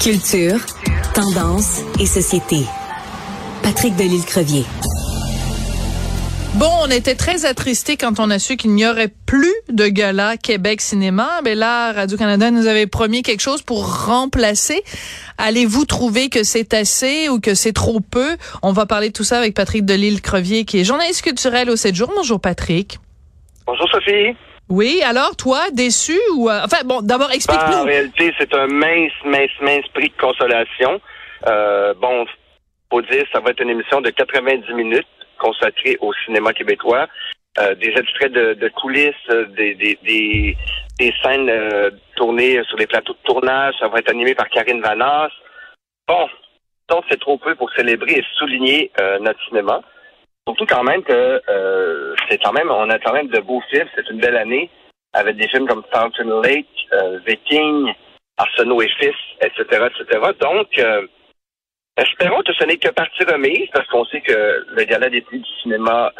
Culture, tendance et société. Patrick Delisle-Crevier. Bon, on était très attristés quand on a su qu'il n'y aurait plus de gala Québec Cinéma. Mais là, Radio-Canada nous avait promis quelque chose pour remplacer. Allez-vous trouver que c'est assez ou que c'est trop peu? On va parler de tout ça avec Patrick Delisle-Crevier, qui est journaliste culturel au 7 jours. Bonjour, Patrick. Bonjour, Sophie. Oui, alors toi, déçu ou... euh, Enfin, bon, d'abord, explique-nous. En réalité, c'est un mince, mince, mince prix de consolation. Euh, bon, faut dire, ça va être une émission de 90 minutes consacrée au cinéma québécois. Euh, des extraits de, de coulisses, des, des, des, des scènes euh, tournées sur les plateaux de tournage. Ça va être animé par Karine Vanas. Bon, donc c'est trop peu pour célébrer et souligner euh, notre cinéma. Surtout quand même que euh, c'est quand même, on a quand même de beaux films. C'est une belle année avec des films comme Fountain Lake, euh, Viking, Arsenault et Fils, etc., etc. Donc, euh, espérons que ce n'est que partie remise parce qu'on sait que le gala des prix du cinéma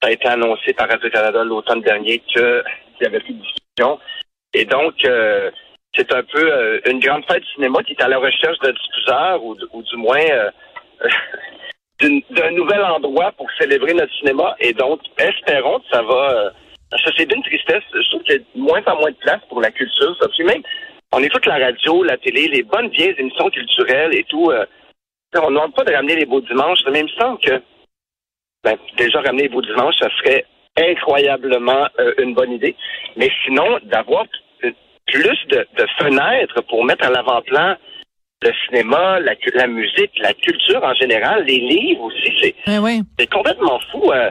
a été annoncé par Radio-Canada l'automne dernier qu'il y avait plus de discussion. Et donc, c'est un peu une grande fête du cinéma qui est à la recherche de diffuseurs ou, du moins d'un nouvel endroit pour célébrer notre cinéma. Et donc, espérons que ça va... euh, parce que c'est d'une tristesse. Je trouve qu'il y a de moins en moins de place pour la culture. Ça. Puis même, on écoute la radio, la télé, les bonnes vieilles émissions culturelles et tout. euh, on ne demande pas de ramener les beaux dimanches, mais il me semble que ben, déjà ramener les beaux dimanches, ça serait incroyablement euh, une bonne idée. Mais sinon, d'avoir plus de, de fenêtres pour mettre à l'avant-plan le cinéma, la, la musique, la culture en général, les livres aussi, c'est Eh oui. c'est complètement fou. euh.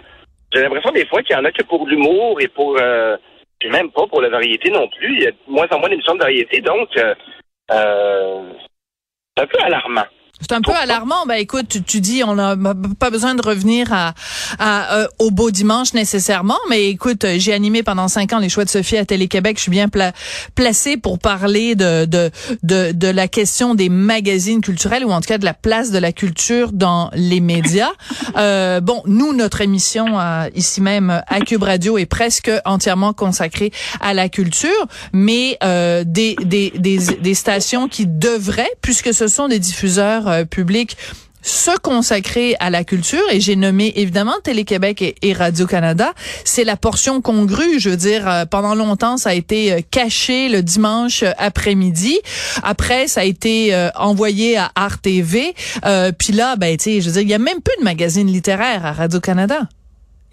J'ai l'impression des fois qu'il y en a que pour l'humour et pour euh, puis même pas pour la variété non plus. Il y a de moins en moins d'émissions de variété, donc euh, euh, c'est un peu alarmant. C'est un peu alarmant. Ben écoute, tu, tu dis on n'a pas besoin de revenir à, à euh, au beau dimanche nécessairement, mais écoute, euh, j'ai animé pendant cinq ans les choix de Sophie à Télé-Québec. Je suis bien pla placée pour parler de, de de de la question des magazines culturels ou en tout cas de la place de la culture dans les médias. Euh, bon, nous notre émission euh, ici même à Cube Radio est presque entièrement consacrée à la culture, mais euh, des, des des des stations qui devraient, puisque ce sont des diffuseurs euh, publics se consacrer à la culture et j'ai nommé évidemment Télé-Québec et, Radio-Canada. C'est la portion congrue. Je veux dire, euh, pendant longtemps, ça a été euh, caché le dimanche après-midi. Après, ça a été envoyé à Art TV. Puis là, ben, tu sais, je veux dire, il y a même plus de magazine littéraire à Radio-Canada.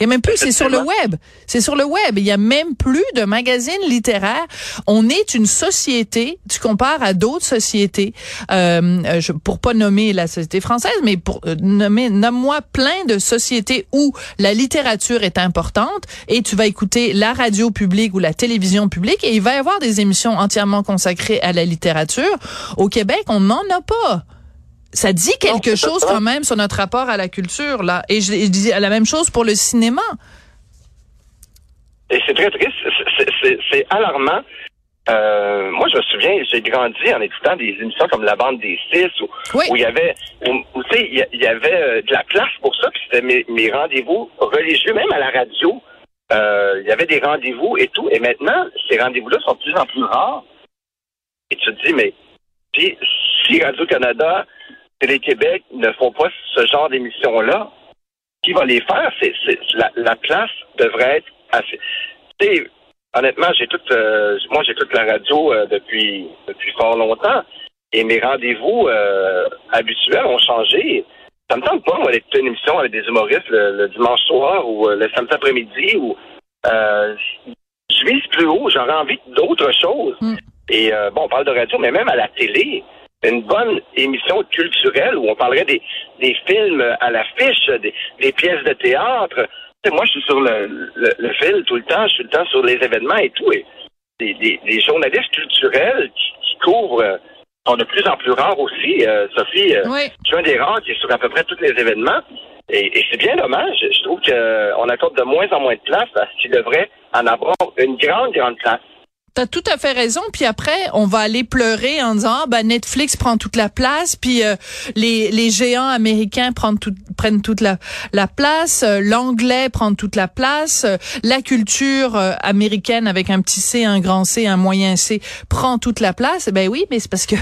Il y a même plus, c'est sur le web. C'est sur le web. Il y a même plus de magazines littéraires. On est une société. Tu compares à d'autres sociétés. Euh, euh, je, pour pas nommer la société française, mais pour euh, nommer, nomme-moi plein de sociétés où la littérature est importante et tu vas écouter la radio publique ou la télévision publique et il va y avoir des émissions entièrement consacrées à la littérature. Au Québec, on n'en a pas ça dit quelque chose quand même sur notre rapport à la culture là et je, je dis la même chose pour le cinéma Et c'est très triste, c'est- alarmant. Euh, moi, je me souviens, j'ai grandi en écoutant des émissions comme La Bande des Six, où, Oui. où il y avait, où, où, tu sais, il y, avait euh, de la place pour ça, puis c'était mes, mes rendez-vous religieux, même à la radio. Euh, il y avait des rendez-vous et tout. Et maintenant, ces rendez-vous-là sont de plus en plus rares. Et tu te dis, mais puis, si Radio-Canada, Télé-Québec ne font pas ce genre d'émissions-là, qui va les faire? C'est, la, la place devrait être assez. Honnêtement, j'ai toute, euh, moi, j'écoute la radio euh, depuis, depuis fort longtemps et mes rendez-vous euh, habituels ont changé. Ça me tente pas, moi, d'écouter une émission avec des humoristes le, le dimanche soir ou euh, le samedi après-midi ou je vise plus haut, j'aurais envie d'autres choses. Mm. Et euh, bon, on parle de radio, mais même à la télé, une bonne émission culturelle où on parlerait des, des films à l'affiche, des, des pièces de théâtre. Moi, je suis sur le, le, le fil tout le temps, je suis tout le temps sur les événements et tout. Et des, des, des journalistes culturels qui, qui couvrent euh, sont de plus en plus rares aussi. Euh, Sophie, euh, oui je suis un des rares qui est sur à peu près tous les événements. Et, et c'est bien dommage. Je trouve qu'on accorde de moins en moins de place à ce qui devrait en avoir une grande, grande place. T'as tout à fait raison. Puis après, on va aller pleurer en disant ah, ben Netflix prend toute la place, puis euh, les, les géants américains prennent, prennent toute la, la place, euh, l'anglais prend toute la place, euh, la culture américaine avec un petit C, un grand C, un moyen C prend toute la place. Ben oui, mais c'est parce que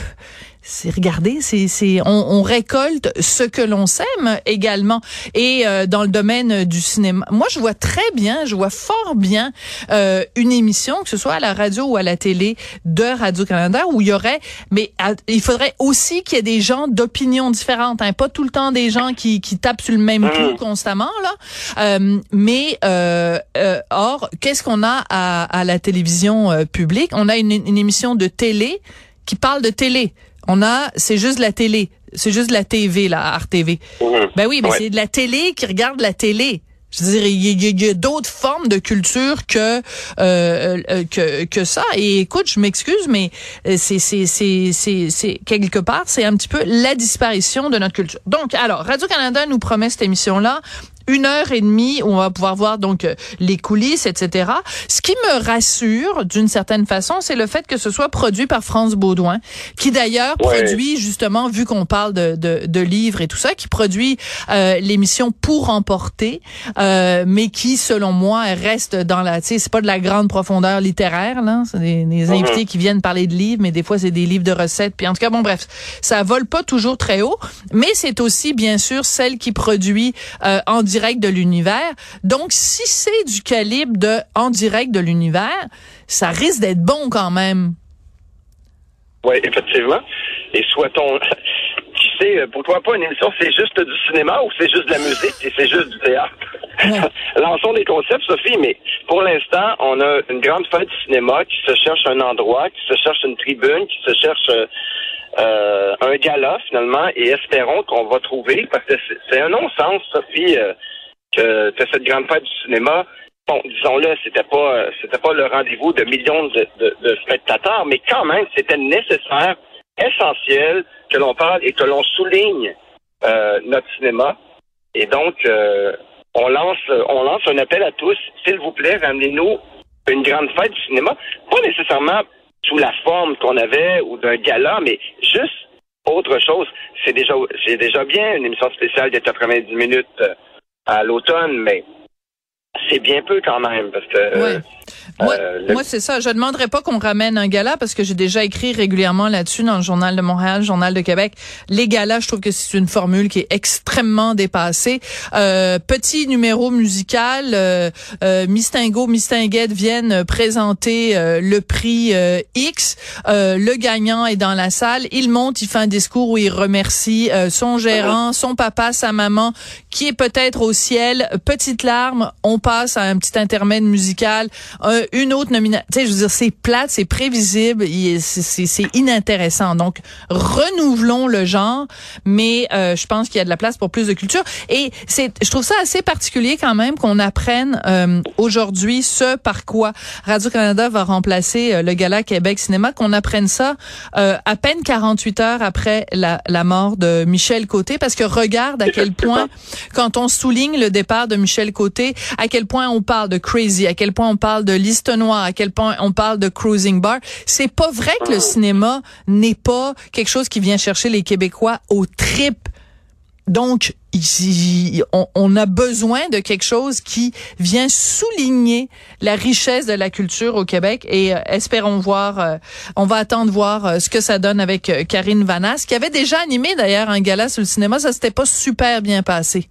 c'est regardez, c'est c'est on, on, récolte ce que l'on sème également. Et euh, dans le domaine du cinéma, moi je vois très bien, je vois fort bien euh, une émission que ce soit à la radio ou à la télé de Radio Canada où il y aurait, mais il faudrait aussi qu'il y ait des gens d'opinions différentes, hein, pas tout le temps des gens qui qui tapent sur le même coup constamment là. Euh, mais euh, euh, or, qu'est-ce qu'on a à, à la télévision publique? On a une, une émission de télé qui parle de télé. On a, c'est juste la télé. C'est juste la TV, la RTV. Mhm. Ben oui, mais c'est de la télé qui regarde la télé. Je veux dire, il y, a, d'autres formes de culture que, euh, euh, que que ça. Et écoute, je m'excuse, mais euh, c'est c'est c'est c'est quelque part, c'est un petit peu la disparition de notre culture. Donc, alors, Radio Canada nous promet cette émission là une heure et demie où on va pouvoir voir donc euh, les coulisses, etc. Ce qui me rassure d'une certaine façon, c'est le fait que ce soit produit par France Baudouin, qui d'ailleurs produit justement, vu qu'on parle de, de, de, livres et tout ça, qui produit euh, l'émission Pour emporter, euh, mais qui, selon moi, reste dans la, tu sais, c'est pas de la grande profondeur littéraire, là, c'est des, des mm-hmm. invités qui viennent parler de livres, mais des fois c'est des livres de recettes, puis en tout cas, bon bref, ça vole pas toujours très haut, mais c'est aussi bien sûr celle qui produit euh, en direct de l'univers. Donc, si c'est du calibre de en direct de l'univers, ça risque d'être bon quand même. Oui, effectivement. Et soit-on, tu sais, pour toi, pas une émission, c'est juste du cinéma ou c'est juste de la musique et c'est juste du théâtre? Lançons des concepts, Sophie, mais pour l'instant, on a une grande fête du cinéma qui se cherche un endroit, qui se cherche une tribune, qui se cherche euh, un gala finalement, et espérons qu'on va trouver, parce que c'est un non-sens, Sophie, euh, que, cette grande fête du cinéma, bon, disons-le, c'était pas euh, c'était pas le rendez-vous de millions de, de, spectateurs, mais quand même, c'était nécessaire, essentiel que l'on parle et que l'on souligne euh, notre cinéma. Et donc, euh, on lance on lance un appel à tous, s'il vous plaît, ramenez-nous une grande fête du cinéma, pas nécessairement sous la forme qu'on avait ou d'un gala, mais juste autre chose. C'est déjà c'est déjà bien une émission spéciale de 90 minutes à l'automne, mais c'est bien peu quand même parce que euh, moi, euh, moi c'est ça. Je demanderais pas qu'on ramène un gala parce que j'ai déjà écrit régulièrement là-dessus dans le journal de Montréal, le journal de Québec. Les galas, je trouve que c'est une formule qui est extrêmement dépassée. Euh, petit numéro musical, euh, euh, Mistingo, Mistinguette viennent présenter le prix X. le gagnant est dans la salle. Il monte, il fait un discours où il remercie son gérant, son papa, sa maman, qui est peut-être au ciel. Petite larme, on passe à un petit intermède musical, une autre nomination. Tu sais, je veux dire, c'est plate, c'est prévisible, c'est inintéressant. Donc, renouvelons le genre, mais euh, je pense qu'il y a de la place pour plus de culture. Et c'est, je trouve ça assez particulier quand même qu'on apprenne euh, aujourd'hui ce par quoi Radio Canada va remplacer euh, le Gala Québec Cinéma, qu'on apprenne ça à peine 48 heures après la, la mort de Michel Côté, parce que regarde à quel point, quand on souligne le départ de Michel Côté, à quel point on parle de Crazy, à quel point on parle de liste noire, à quel point on parle de cruising bar. C'est pas vrai que le cinéma n'est pas quelque chose qui vient chercher les Québécois au trip. Donc, ici, on, a besoin de quelque chose qui vient souligner la richesse de la culture au Québec et euh, espérons voir, euh, on va attendre voir euh, ce que ça donne avec Karine Vanas, qui avait déjà animé d'ailleurs un gala sur le cinéma. Ça s'était pas super bien passé.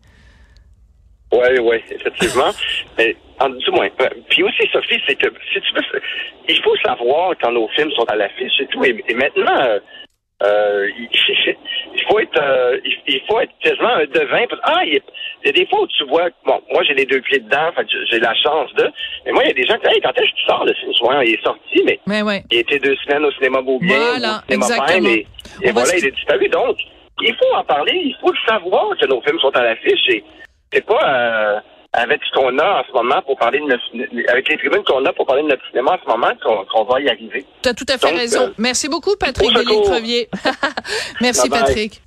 Oui, oui, effectivement. Mais du moins. Puis aussi, Sophie, c'est que si tu veux, il faut savoir quand nos films sont à l'affiche et tout. Et, maintenant, euh, euh il, faut être, euh, il, faut être quasiment un devin. ah, il y, a, des fois où tu vois, bon, moi j'ai les deux pieds dedans, j'ai la chance de. Mais moi, il y a des gens qui, hey, quand est-ce que tu sors le film? Souvent, il est sorti, mais, il était deux semaines au cinéma Beaubien, voilà, au cinéma et, et voilà, il est disparu. Donc, il faut en parler, il faut le savoir que nos films sont à l'affiche. Et c'est pas. Euh, avec ce qu'on a en ce moment pour parler de notre, avec les tribunes qu'on a pour parler de notre cinéma en ce moment qu'on va y arriver. Tu as tout à fait raison. Euh, Merci beaucoup, Patrick Delis-Crevier. Merci, Patrick.